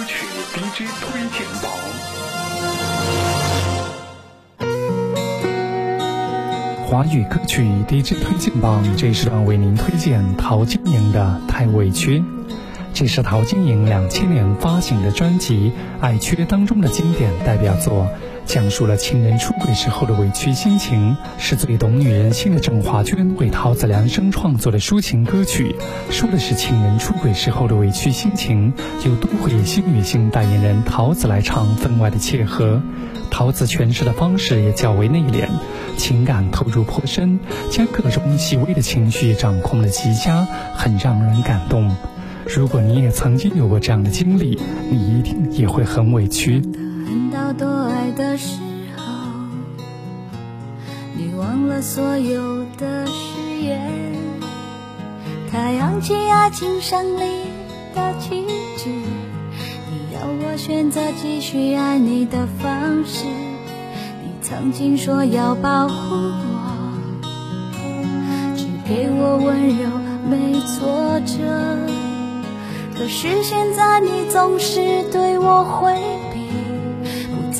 歌曲 DJ 推荐榜。华语歌曲 DJ 推荐榜这一时段为您推荐陶晶莹的《太委屈》。这是陶晶莹两千年发行的专辑《爱缺》当中的经典代表作，讲述了情人出轨时候的委屈心情，是最懂女人心的郑华娟为陶子量身创作的抒情歌曲，说的是情人出轨时候的委屈心情，由都会新女性代言人陶子来唱，分外的切合。陶子诠释的方式也较为内敛，情感投入颇深，将各种细微的情绪掌控的极佳，很让人感动。如果你也曾经有过这样的经历，你一定也会很委屈。等到多爱的时候，你忘了所有的誓言。太阳起爱情胜利的旗帜，你要我选择继续爱你的方式。你曾经说要保护我，只给我温柔，没挫折。可是现在你总是对我回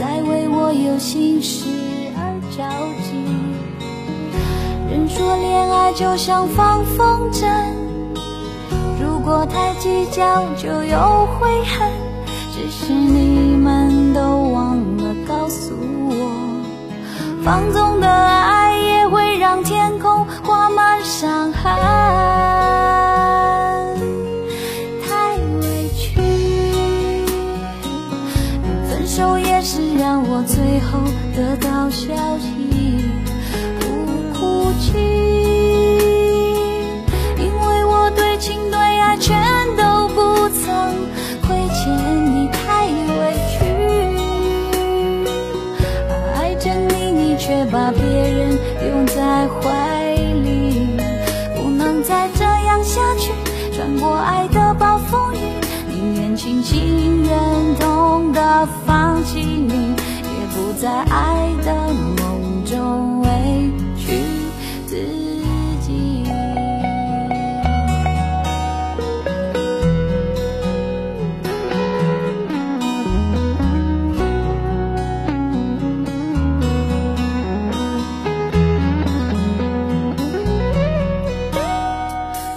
在，为我有心事而着急。人说恋爱就像放风筝，如果太计较就有悔恨。只是你们都忘了告诉我，放纵的分手也是让我最后得到消息，不哭泣，因为我对情对爱全都不曾亏欠你，太委屈。爱着你，你却把别人拥在怀里，不能再这样下去，穿过爱放弃你。在爱的梦中委屈自己。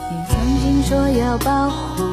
你曾经说要保护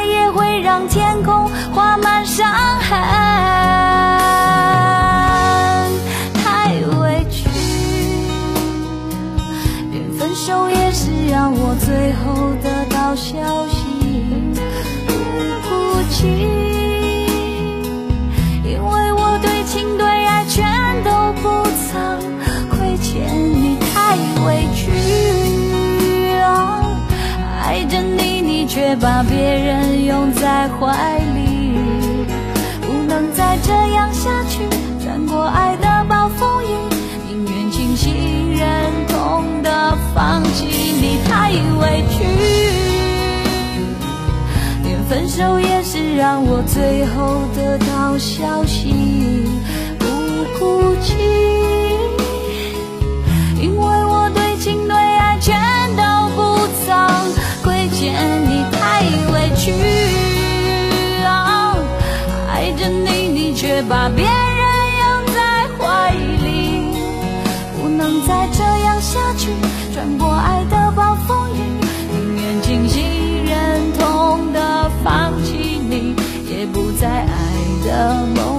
分手也是让我最后得到消息，不哭泣，因为我对情对爱全都不曾亏欠你，太委屈。爱着你，你却把别人拥在怀里，不能再这样下去，穿过爱的暴风雨，宁愿清醒忍手也是让我最后得到消息，不哭泣，因为我对情对爱全都不曾亏欠你，太委屈啊，爱着你，你却把别人拥在怀里，不能再这样下去，穿过爱的暴风。那么